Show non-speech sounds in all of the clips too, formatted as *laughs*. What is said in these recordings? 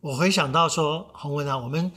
我回想到说，洪文啊，我们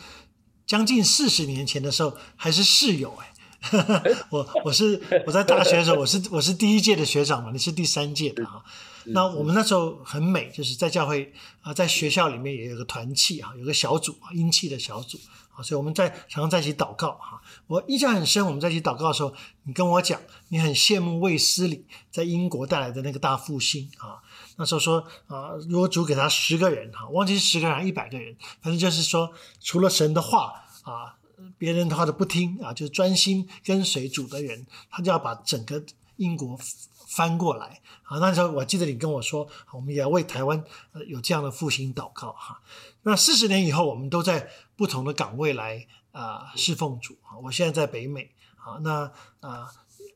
将近四十年前的时候还是室友哎。*laughs* 我我是我在大学的时候，*laughs* 我是我是第一届的学长嘛，你是第三届的哈。那我们那时候很美，就是在教会啊，在学校里面也有个团契啊，有个小组啊，阴气的小组啊，所以我们在常常在一起祷告哈。我印象很深，我们在一起祷告的时候，你跟我讲，你很羡慕卫斯理在英国带来的那个大复兴啊。那时候说啊，如果主给他十个人哈，忘记是十个人还是一百个人，反正就是说，除了神的话啊。别人的话都不听啊，就专心跟随主的人，他就要把整个英国翻过来啊。那时候我记得你跟我说，我们也要为台湾呃有这样的复兴祷告哈。那四十年以后，我们都在不同的岗位来啊侍奉主啊。我现在在北美啊，那啊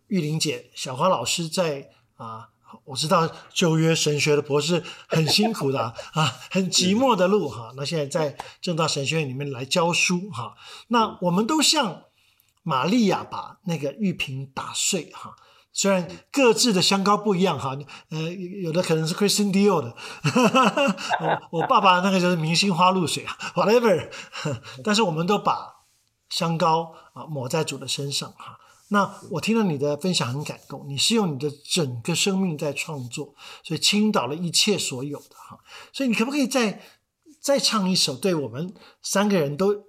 玉玲姐、小花老师在啊。我知道旧约神学的博士很辛苦的啊，*laughs* 很寂寞的路哈。那现在在正大神学院里面来教书哈。那我们都像玛利亚把那个玉瓶打碎哈。虽然各自的香膏不一样哈，呃，有的可能是 Christian Dior 的，我我爸爸那个就是明星花露水啊，whatever。*laughs* 但是我们都把香膏啊抹在主的身上哈。那我听了你的分享很感动，你是用你的整个生命在创作，所以倾倒了一切所有的哈，所以你可不可以再再唱一首对我们三个人都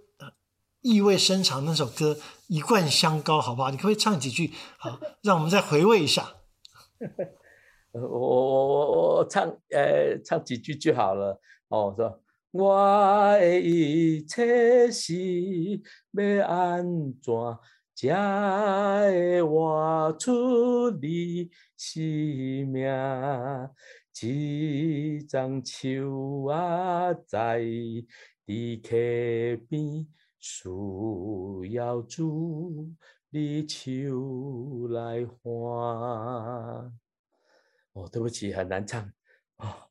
意味深长那首歌《一贯香膏》，好不好？你可不可以唱几句？好，让我们再回味一下。*laughs* 我我我我唱呃唱几句就好了哦，说我的一切是要安怎？才会活出你生命，一丛树啊，在地溪边，需要主你手来换。哦，对不起，很难唱啊。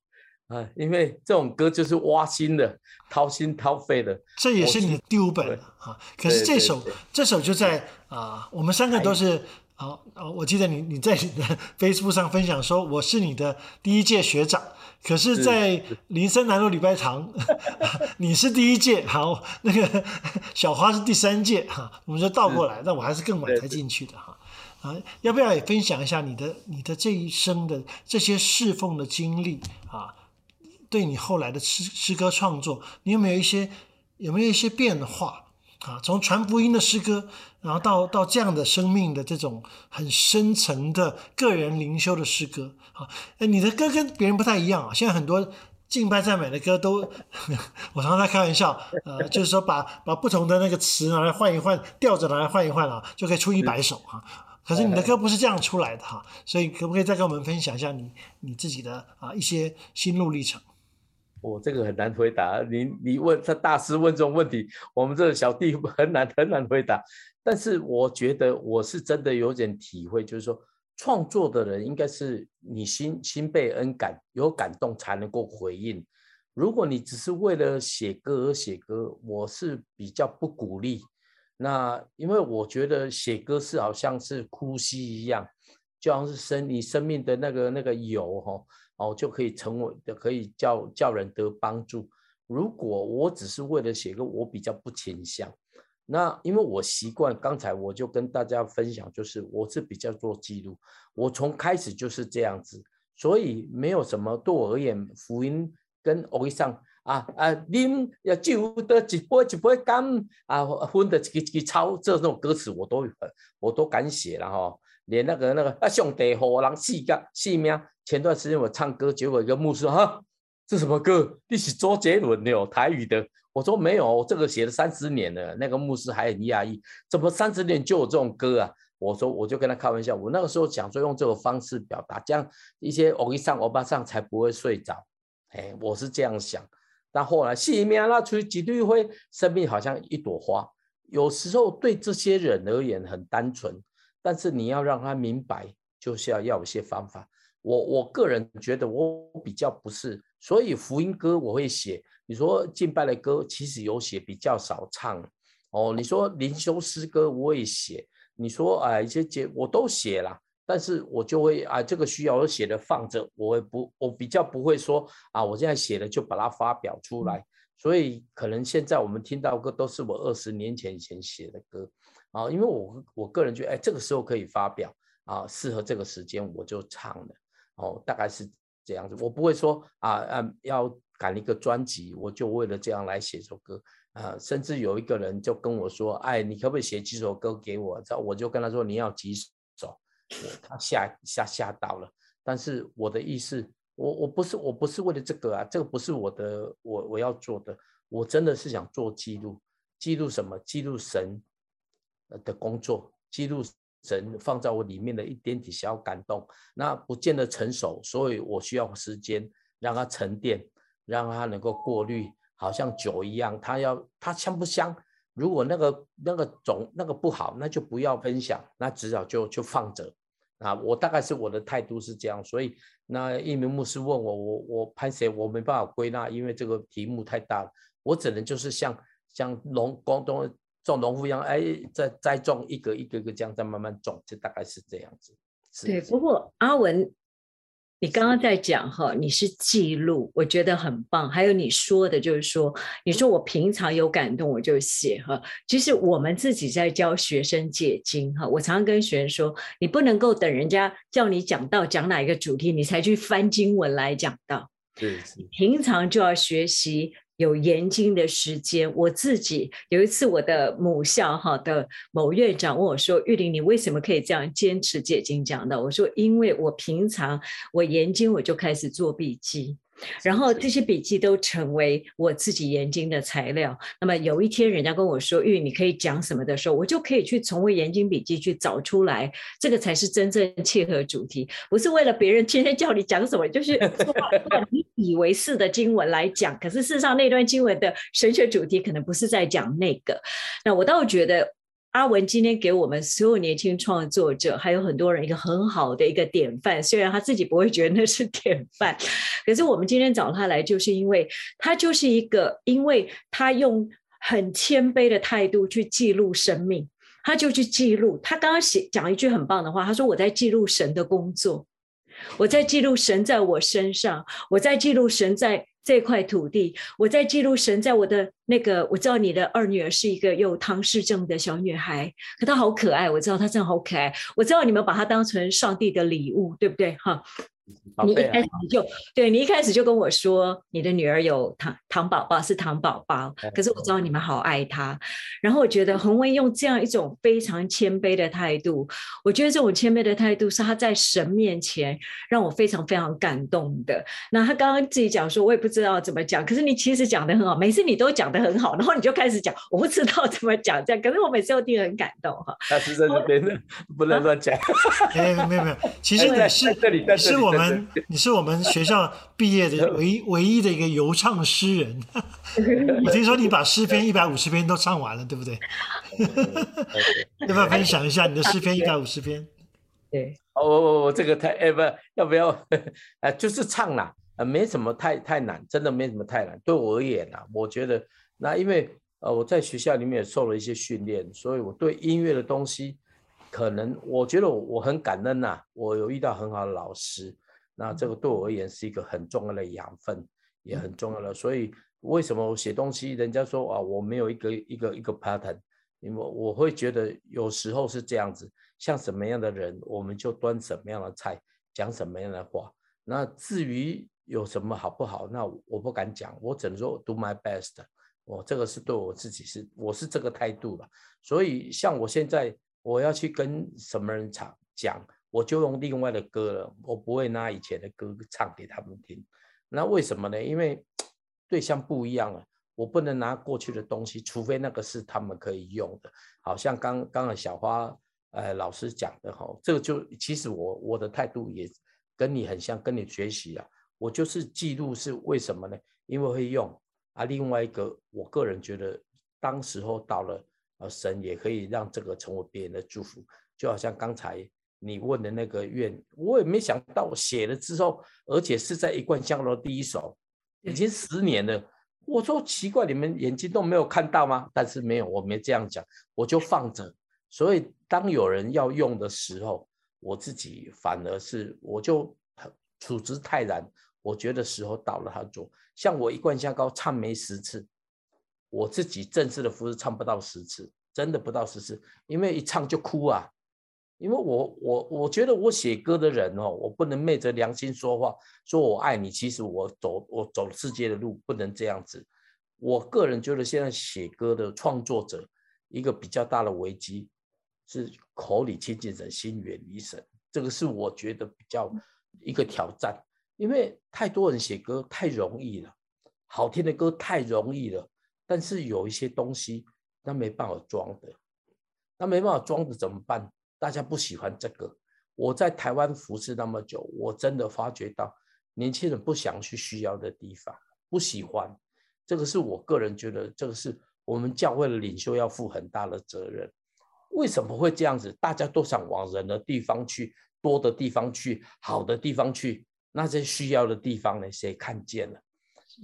啊，因为这种歌就是挖心的，掏心掏肺的，这也是你第五本了啊。可是这首这首就在啊，我们三个都是啊啊，我记得你你在 *laughs* Facebook 上分享说我是你的第一届学长，可是，在林森南路礼拜堂，*laughs* *laughs* 你是第一届，好，那个小花是第三届哈，我们就倒过来，那我还是更晚才进去的哈。啊，要不要也分享一下你的你的这一生的这些侍奉的经历啊？对你后来的诗诗歌创作，你有没有一些有没有一些变化啊？从传福音的诗歌，然后到到这样的生命的这种很深层的个人灵修的诗歌啊？哎，你的歌跟别人不太一样啊！现在很多敬拜赞美的歌都，*laughs* 我常常在开玩笑，呃，就是说把把不同的那个词拿来换一换，调子拿来换一换啊，就可以出一百首啊。可是你的歌不是这样出来的哈，所以可不可以再跟我们分享一下你你自己的啊一些心路历程？我这个很难回答，你你问他大师问这种问题，我们这个小弟 *laughs* 很难很难回答。但是我觉得我是真的有点体会，就是说创作的人应该是你心心被恩感，有感动才能够回应。如果你只是为了写歌而写歌，我是比较不鼓励。那因为我觉得写歌是好像是呼吸一样，就像是生你生命的那个那个油哈。哦就可以成为的，可以叫叫人得帮助。如果我只是为了写歌，我比较不倾向。那因为我习惯，刚才我就跟大家分享，就是我是比较做记录，我从开始就是这样子，所以没有什么对我而言，福音跟偶像啊啊，啉要酒的一杯一杯干啊，分的几几抄这种歌词，我都我都敢写了哈。连那个那个啊，兄弟好人死个死命。前段时间我唱歌，结果一个牧师哈，这什么歌？你是周杰伦的哦，台语的。我说没有，这个写了三十年了。那个牧师还很讶异，怎么三十年就有这种歌啊？我说我就跟他开玩笑，我那个时候想说用这种方式表达，这样一些欧一上欧巴上才不会睡着。哎，我是这样想。但后来死命那出几缕灰，生命好像一朵花。有时候对这些人而言很单纯。但是你要让他明白，就是要要一些方法。我我个人觉得我比较不是，所以福音歌我会写。你说敬拜的歌其实有写，比较少唱。哦，你说灵修诗歌我也写。你说啊一些节我都写了，但是我就会啊这个需要我写的放着，我不我比较不会说啊我现在写的就把它发表出来。所以可能现在我们听到歌都是我二十年前以前写的歌啊，因为我我个人觉得，哎，这个时候可以发表啊，适合这个时间我就唱了哦，大概是这样子。我不会说啊啊要赶一个专辑，我就为了这样来写首歌啊。甚至有一个人就跟我说，哎，你可不可以写几首歌给我？这我就跟他说，你要几首？他吓吓吓到了。但是我的意思。我我不是我不是为了这个啊，这个不是我的我我要做的，我真的是想做记录，记录什么？记录神的工作，记录神放在我里面的一点点小感动。那不见得成熟，所以我需要时间让它沉淀，让它能够过滤，好像酒一样，它要它香不香？如果那个那个种那个不好，那就不要分享，那至少就就放着。啊，我大概是我的态度是这样，所以那一名牧师问我，我我拍谁，我没办法归纳，因为这个题目太大了，我只能就是像像龙广东种农夫一样，哎，再栽种一个一个个这样再慢慢种，就大概是这样子。对，不过阿文。你刚刚在讲哈，你是记录，我觉得很棒。还有你说的，就是说，你说我平常有感动，我就写哈。其实我们自己在教学生解经哈，我常常跟学生说，你不能够等人家叫你讲到讲哪一个主题，你才去翻经文来讲到。对，平常就要学习。有研经的时间，我自己有一次，我的母校哈的某院长问我说：“玉玲，你为什么可以这样坚持解经讲的？”我说：“因为我平常我研经，我就开始做笔记。”然后这些笔记都成为我自己研经的材料。那么有一天人家跟我说：“玉，你可以讲什么的时候，我就可以去从我研经笔记去找出来，这个才是真正切合主题，不是为了别人天天叫你讲什么，就是你以为是的经文来讲。可是事实上那段经文的神学主题可能不是在讲那个。那我倒觉得。”阿文今天给我们所有年轻创作者，还有很多人一个很好的一个典范。虽然他自己不会觉得那是典范，*laughs* 可是我们今天找他来，就是因为他就是一个，因为他用很谦卑的态度去记录生命，他就去记录。他刚刚写讲一句很棒的话，他说：“我在记录神的工作，我在记录神在我身上，我在记录神在。”这块土地，我在记录神在我的那个。我知道你的二女儿是一个有唐氏症的小女孩，可她好可爱。我知道她真的好可爱。我知道你们把她当成上帝的礼物，对不对？哈。你一开始就对你一开始就跟我说，你的女儿有糖糖宝宝是糖宝宝，可是我知道你们好爱她。然后我觉得洪文用这样一种非常谦卑的态度，我觉得这种谦卑的态度是他在神面前让我非常非常感动的。那他刚刚自己讲说，我也不知道怎么讲，可是你其实讲的很好，每次你都讲的很好，然后你就开始讲，我不知道怎么讲这样，可是我每次都听很感动哈。他是在那边的，*laughs* 不能乱讲。没有没有没有，其 *laughs* 实你是这里，是我们。你是我们学校毕业的唯一唯一的一个游唱诗人，*laughs* 我听说你把诗篇一百五十篇都唱完了，对不对？要不要分享一下你的诗篇一百五十篇？对，哦，我我这个太哎不要不要啊，就是唱啦，啊，没什么太太难，真的没什么太难。对我而言啊，我觉得那因为呃我在学校里面也受了一些训练，所以我对音乐的东西，可能我觉得我我很感恩呐，我有遇到很好的老师。那这个对我而言是一个很重要的养分，也很重要的。所以为什么我写东西，人家说啊，我没有一个一个一个 pattern，因为我会觉得有时候是这样子，像什么样的人，我们就端什么样的菜，讲什么样的话。那至于有什么好不好，那我不敢讲，我只能说 do my best。我这个是对我自己是，我是这个态度了。所以像我现在我要去跟什么人讲讲。我就用另外的歌了，我不会拿以前的歌唱给他们听。那为什么呢？因为 *tsk* 对象不一样了，我不能拿过去的东西，除非那个是他们可以用的。好像刚刚的小花，呃，老师讲的哈，这个就其实我我的态度也跟你很像，跟你学习啊。我就是记录是为什么呢？因为会用啊。另外一个，我个人觉得，当时候到了，呃，神也可以让这个成为别人的祝福，就好像刚才。你问的那个愿，我也没想到写了之后，而且是在一贯香楼第一首，已经十年了。我说奇怪，你们眼睛都没有看到吗？但是没有，我没这样讲，我就放着。所以当有人要用的时候，我自己反而是我就处之泰然。我觉得时候到了，他做。像我一贯香膏唱没十次，我自己正式的服饰唱不到十次，真的不到十次，因为一唱就哭啊。因为我我我觉得我写歌的人哦，我不能昧着良心说话，说我爱你。其实我走我走世界的路不能这样子。我个人觉得现在写歌的创作者一个比较大的危机是口里亲近神，心远离神。这个是我觉得比较一个挑战，因为太多人写歌太容易了，好听的歌太容易了，但是有一些东西那没办法装的，那没办法装的怎么办？大家不喜欢这个。我在台湾服侍那么久，我真的发觉到年轻人不想去需要的地方，不喜欢。这个是我个人觉得，这个是我们教会的领袖要负很大的责任。为什么会这样子？大家都想往人的地方去，多的地方去，好的地方去。那些需要的地方呢？谁看见了？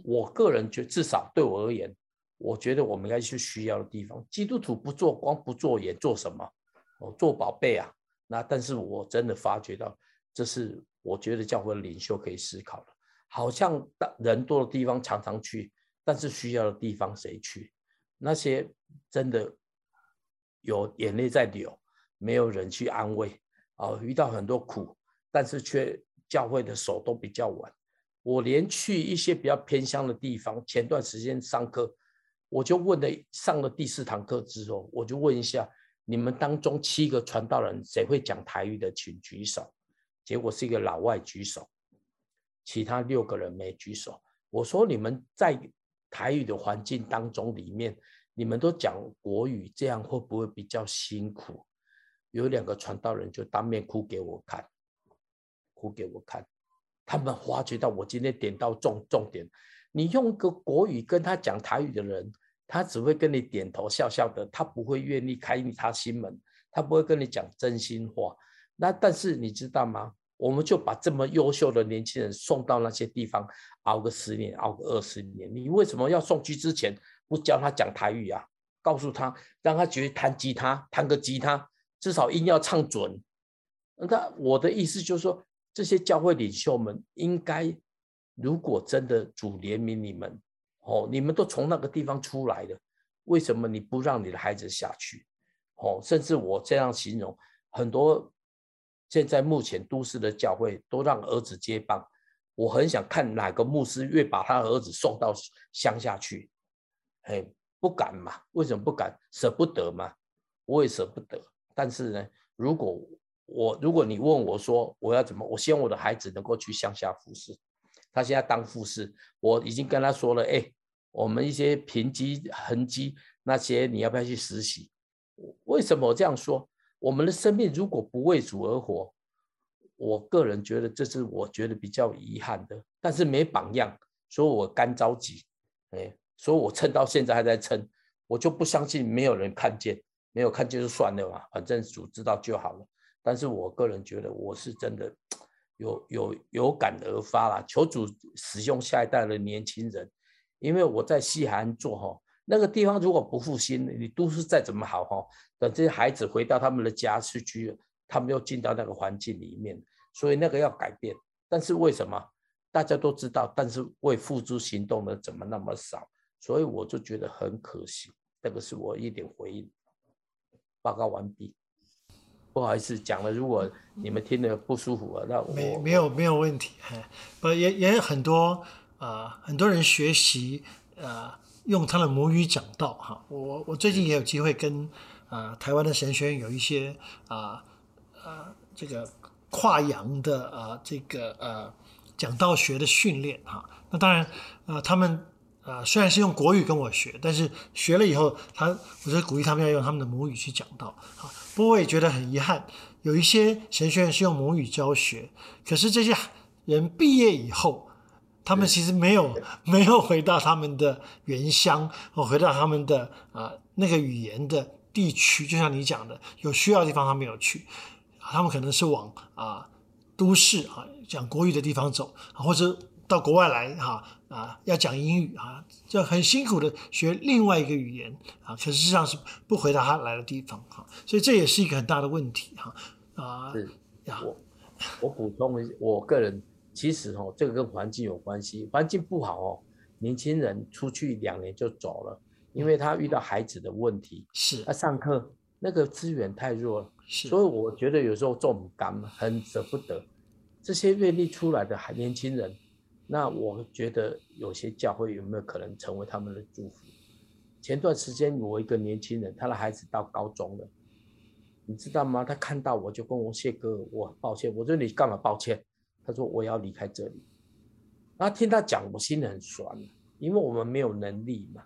我个人觉，至少对我而言，我觉得我们应该去需要的地方。基督徒不做光，不做盐，做什么？做宝贝啊，那但是我真的发觉到，这是我觉得教会领袖可以思考的。好像人多的地方常常去，但是需要的地方谁去？那些真的有眼泪在流，没有人去安慰啊，遇到很多苦，但是却教会的手都比较晚。我连去一些比较偏乡的地方，前段时间上课，我就问了，上了第四堂课之后，我就问一下。你们当中七个传道人，谁会讲台语的，请举手。结果是一个老外举手，其他六个人没举手。我说你们在台语的环境当中里面，你们都讲国语，这样会不会比较辛苦？有两个传道人就当面哭给我看，哭给我看。他们发觉到我今天点到重重点，你用个国语跟他讲台语的人。他只会跟你点头笑笑的，他不会愿意开你他心门，他不会跟你讲真心话。那但是你知道吗？我们就把这么优秀的年轻人送到那些地方熬个十年，熬个二十年。你为什么要送去之前不教他讲台语啊？告诉他，让他学弹吉他，弹个吉他，至少音要唱准。那我的意思就是说，这些教会领袖们应该，如果真的主怜悯你们。哦，你们都从那个地方出来的，为什么你不让你的孩子下去？哦，甚至我这样形容，很多现在目前都市的教会都让儿子接棒，我很想看哪个牧师越把他儿子送到乡下去，哎，不敢嘛？为什么不敢？舍不得嘛？我也舍不得。但是呢，如果我如果你问我说我要怎么，我希望我的孩子能够去乡下服侍。他现在当护士，我已经跟他说了，哎，我们一些贫瘠痕迹那些，你要不要去实习？为什么我这样说？我们的生命如果不为主而活，我个人觉得这是我觉得比较遗憾的。但是没榜样，所以我干着急，哎，所以我撑到现在还在撑，我就不相信没有人看见，没有看见就算了嘛，反正主知道就好了。但是我个人觉得我是真的。有有有感而发啦，求主使用下一代的年轻人，因为我在西海岸做哈，那个地方如果不复兴，你都市再怎么好哈，等这些孩子回到他们的家去居，他们又进到那个环境里面，所以那个要改变。但是为什么大家都知道，但是为付诸行动的怎么那么少？所以我就觉得很可惜。这个是我一点回应。报告完毕。不好意思，讲了，如果你们听得不舒服啊，那没没有没有问题，不也也有很多啊，很多人学习呃用他的母语讲道哈，我我最近也有机会跟啊台湾的神学院有一些啊呃这个跨洋的啊这个呃讲道学的训练哈，那当然呃他们呃虽然是用国语跟我学，但是学了以后，他我就鼓励他们要用他们的母语去讲道啊。不过我也觉得很遗憾，有一些神学院是用母语教学，可是这些人毕业以后，他们其实没有没有回到他们的原乡，或回到他们的啊那个语言的地区。就像你讲的，有需要的地方他没有去，他们可能是往啊都市啊讲国语的地方走，或者到国外来哈。啊，要讲英语啊，就很辛苦的学另外一个语言啊，可实际上是不回到他来的地方哈，所以这也是一个很大的问题哈。啊，是，我我补充一，我个人其实哦，这个跟环境有关系，环境不好哦，年轻人出去两年就走了，因为他遇到孩子的问题，是他上课那个资源太弱了，是，所以我觉得有时候重感很舍不得这些愿意出来的还年轻人。那我觉得有些教会有没有可能成为他们的祝福？前段时间我一个年轻人，他的孩子到高中了，你知道吗？他看到我就跟我谢哥，我很抱歉。我说你干嘛抱歉？他说我要离开这里。然后听他讲，我心里很酸，因为我们没有能力嘛。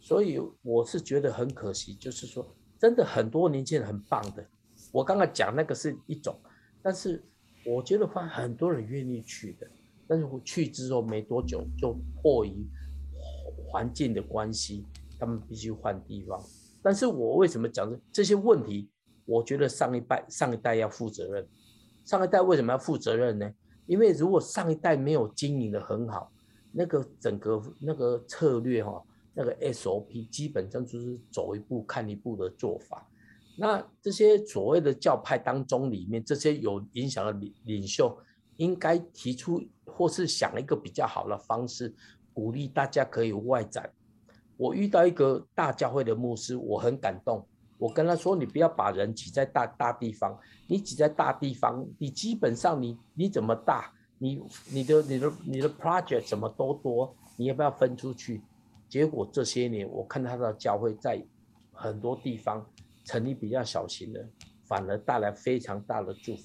所以我是觉得很可惜，就是说真的很多年轻人很棒的。我刚刚讲那个是一种，但是我觉得话很多人愿意去的。但是我去之后没多久，就迫于环境的关系，他们必须换地方。但是我为什么讲这这些问题？我觉得上一代上一代要负责任。上一代为什么要负责任呢？因为如果上一代没有经营的很好，那个整个那个策略哈，那个 SOP 基本上就是走一步看一步的做法。那这些所谓的教派当中里面，这些有影响的领领袖，应该提出。或是想一个比较好的方式，鼓励大家可以外展。我遇到一个大教会的牧师，我很感动。我跟他说：“你不要把人挤在大大地方，你挤在大地方，你基本上你你怎么大，你你的你的你的 project 怎么都多，你要不要分出去？”结果这些年，我看他的教会在很多地方成立比较小型的，反而带来非常大的祝福。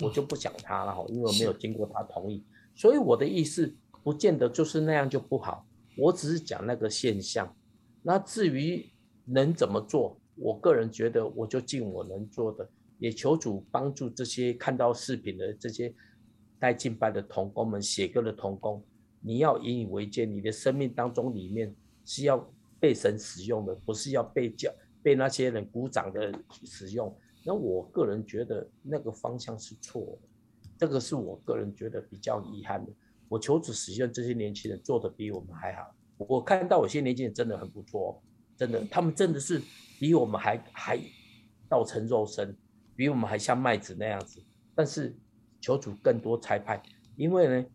我就不讲他了哈，因为我没有经过他同意。所以我的意思不见得就是那样就不好，我只是讲那个现象。那至于能怎么做，我个人觉得我就尽我能做的，也求主帮助这些看到视频的这些带敬拜的童工们、写歌的童工，你要引以为戒，你的生命当中里面是要被神使用的，不是要被叫被那些人鼓掌的使用。那我个人觉得那个方向是错的。这个是我个人觉得比较遗憾的。我求主实现这些年轻人做的比我们还好。我看到有些年轻人真的很不错，真的，他们真的是比我们还还道成肉身，比我们还像麦子那样子。但是求主更多裁判，因为呢，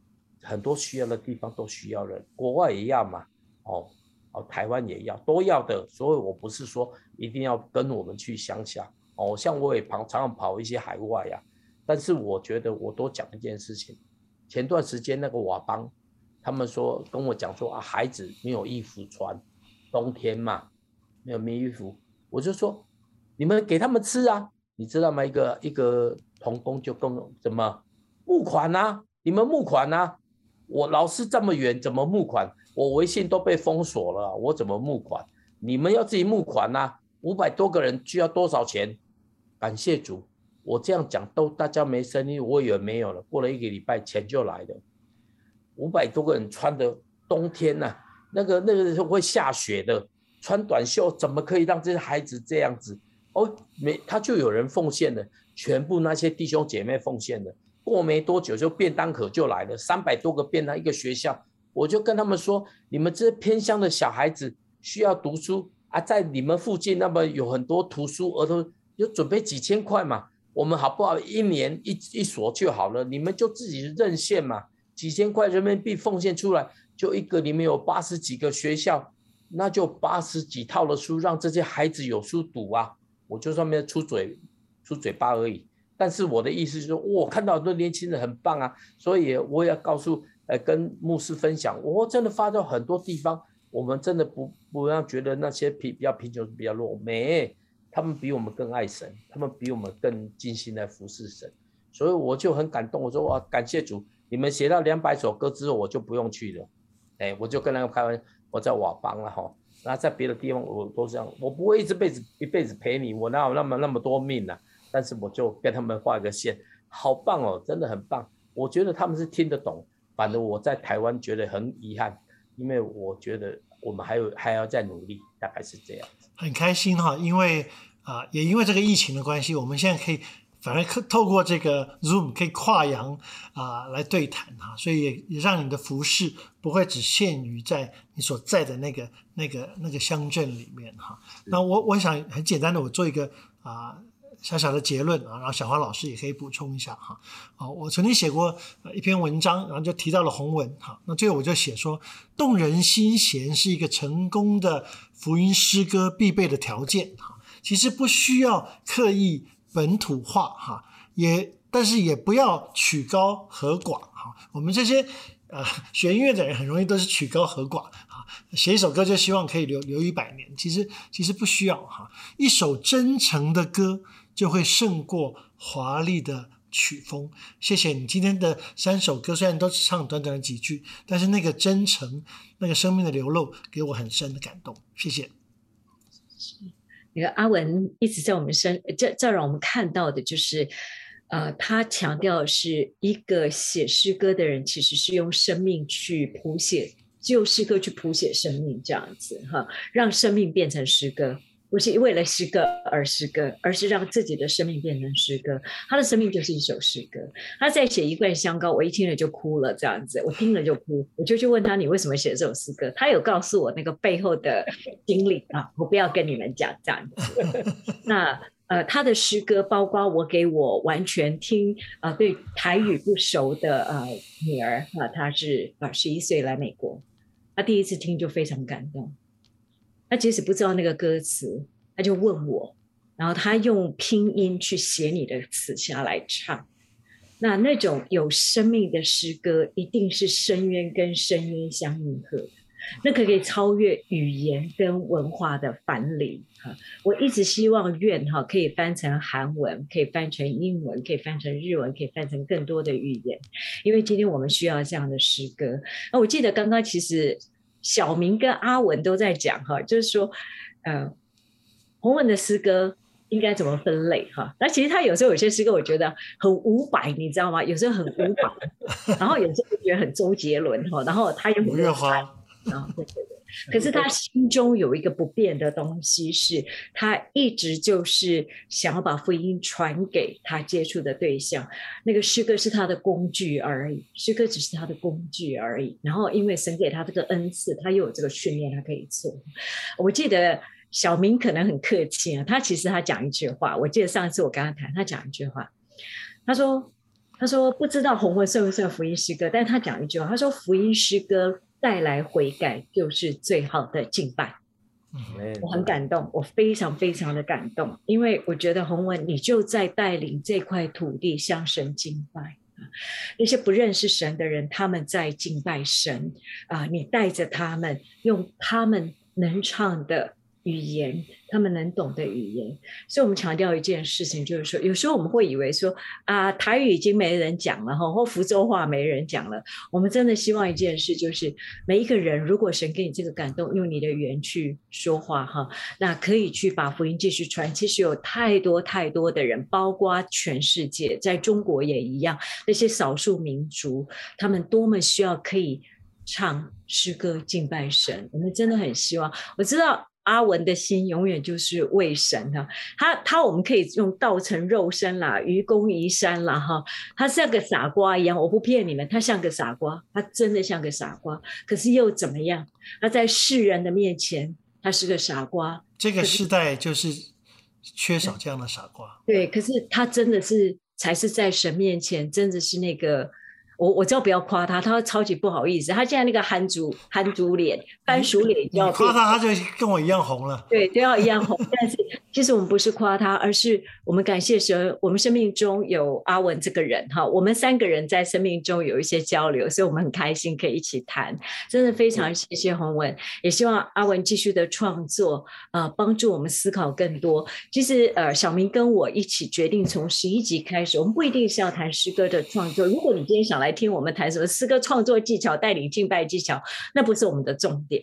很多需要的地方都需要人，国外也要嘛，哦哦，台湾也要，都要的。所以我不是说一定要跟我们去乡下，哦，像我也跑常常跑一些海外呀。但是我觉得我多讲一件事情，前段时间那个瓦邦，他们说跟我讲说啊，孩子没有衣服穿，冬天嘛，没有没衣服，我就说你们给他们吃啊，你知道吗？一个一个童工就跟怎么募款呐？你们募款呐？我老师这么远怎么募款？我微信都被封锁了，我怎么募款？你们要自己募款呐？五百多个人需要多少钱？感谢主。我这样讲都大家没声音，我以为没有了。过了一个礼拜，钱就来了，五百多个人穿的冬天呐，那个那个会下雪的，穿短袖怎么可以让这些孩子这样子？哦，没他就有人奉献了，全部那些弟兄姐妹奉献了。过没多久就便当盒就来了，三百多个便当一个学校，我就跟他们说，你们这偏乡的小孩子需要读书啊，在你们附近那么有很多图书儿童，就准备几千块嘛。我们好不好？一年一一所就好了，你们就自己认现嘛，几千块人民币奉献出来，就一个里面有八十几个学校，那就八十几套的书，让这些孩子有书读啊。我就上面出嘴出嘴巴而已，但是我的意思就是说，我看到很多年轻人很棒啊，所以我也要告诉，呃，跟牧师分享，我真的发到很多地方，我们真的不不要觉得那些贫比较贫穷比较弱，没。他们比我们更爱神，他们比我们更尽心来服侍神，所以我就很感动。我说哇，感谢主，你们写到两百首歌之后，我就不用去了。哎，我就跟他们开玩笑，我在瓦邦了哈。那在别的地方我都这样，我不会一辈子一辈子陪你，我哪有那么那么多命呢？但是我就跟他们画一个线，好棒哦，真的很棒。我觉得他们是听得懂，反正我在台湾觉得很遗憾，因为我觉得我们还有还要再努力，大概是这样。很开心哈，因为。啊，也因为这个疫情的关系，我们现在可以反而透透过这个 Zoom 可以跨洋啊来对谈哈，所以也也让你的服饰不会只限于在你所在的那个那个那个乡镇里面哈。那我我想很简单的，我做一个啊小小的结论啊，然后小花老师也可以补充一下哈。好，我曾经写过一篇文章，然后就提到了红文哈。那最后我就写说，动人心弦是一个成功的福音诗歌必备的条件哈。其实不需要刻意本土化哈，也但是也不要曲高和寡哈。我们这些呃学音乐的人很容易都是曲高和寡。写一首歌就希望可以留留一百年，其实其实不需要哈。一首真诚的歌就会胜过华丽的曲风。谢谢你今天的三首歌，虽然都只唱短短的几句，但是那个真诚、那个生命的流露，给我很深的感动。谢谢。那个阿文一直在我们身，这这让我们看到的就是，呃，他强调是一个写诗歌的人，其实是用生命去谱写。就诗歌去谱写生命，这样子哈，让生命变成诗歌，不是为了诗歌而诗歌，而是让自己的生命变成诗歌。他的生命就是一首诗歌。他在写一罐香膏，我一听了就哭了，这样子，我听了就哭，我就去问他，你为什么写这首诗歌？他有告诉我那个背后的经历啊，我不要跟你们讲这样子。*laughs* 那呃，他的诗歌包括我给我完全听啊，对台语不熟的呃女儿啊，她是啊十一岁来美国。她第一次听就非常感动，他即使不知道那个歌词，他就问我，然后他用拼音去写你的词下来唱。那那种有生命的诗歌，一定是深渊跟深渊相应和的，那可以超越语言跟文化的藩篱。哈，我一直希望愿哈可以翻成韩文，可以翻成英文，可以翻成日文，可以翻成更多的语言，因为今天我们需要这样的诗歌。那我记得刚刚其实小明跟阿文都在讲哈，就是说，呃，洪文的诗歌应该怎么分类哈？那其实他有时候有些诗歌我觉得很伍佰，你知道吗？有时候很伍佰，*laughs* 然后有时候觉得很周杰伦哈，然后他又五月花。啊，对对对，可是他心中有一个不变的东西，是他一直就是想要把福音传给他接触的对象。那个诗歌是他的工具而已，诗歌只是他的工具而已。然后因为神给他这个恩赐，他又有这个训练，他可以做。我记得小明可能很客气啊，他其实他讲一句话，我记得上次我跟他谈，他讲一句话，他说他说不知道红文算不算福音诗歌，但是他讲一句话，他说福音诗歌。带来悔改就是最好的敬拜，我很感动，我非常非常的感动，因为我觉得洪文你就在带领这块土地向神敬拜那些不认识神的人他们在敬拜神啊，你带着他们用他们能唱的。语言，他们能懂的语言，所以我们强调一件事情，就是说，有时候我们会以为说啊，台语已经没人讲了哈，或福州话没人讲了。我们真的希望一件事，就是每一个人，如果神给你这个感动，用你的语言去说话哈，那可以去把福音继续传。其实有太多太多的人，包括全世界，在中国也一样，那些少数民族，他们多么需要可以唱诗歌敬拜神。我们真的很希望，我知道。阿文的心永远就是为神哈，他他我们可以用道成肉身啦，愚公移山啦哈，他像个傻瓜一样，我不骗你们，他像个傻瓜，他真的像个傻瓜，可是又怎么样？他在世人的面前，他是个傻瓜。这个时代就是缺少这样的傻瓜。对，可是他真的是才是在神面前，真的是那个。我我知道不要夸他，他超级不好意思。他现在那个憨猪憨猪脸、番薯脸，要夸他，他就跟我一样红了。对，都要一样红。*laughs* 但是其实我们不是夸他，而是我们感谢神，我们生命中有阿文这个人哈。我们三个人在生命中有一些交流，所以我们很开心可以一起谈。真的非常谢谢洪文，也希望阿文继续的创作啊，帮助我们思考更多。其实呃，小明跟我一起决定从十一集开始，我们不一定是要谈诗歌的创作。如果你今天想来。来听我们谈什么诗歌创作技巧、带领敬拜技巧，那不是我们的重点。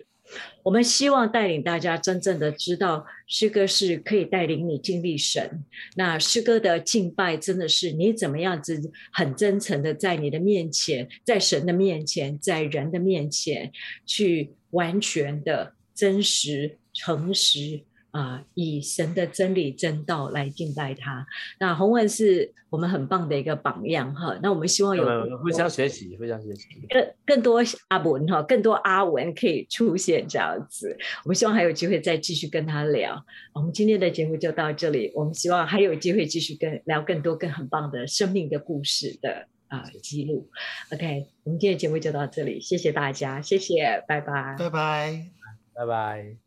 我们希望带领大家真正的知道，诗歌是可以带领你经历神。那诗歌的敬拜，真的是你怎么样子很真诚的在你的面前，在神的面前，在人的面前，去完全的真实、诚实。啊，以神的真理真道来敬拜他。那洪文是我们很棒的一个榜样哈。那我们希望有互相学习，互相学习，更更多阿文哈，更多阿文可以出现这样子。我们希望还有机会再继续跟他聊。我们今天的节目就到这里，我们希望还有机会继续跟聊更多更很棒的生命的故事的啊记录。OK，我们今天的节目就到这里，谢谢大家，谢谢，拜拜，拜拜，拜拜。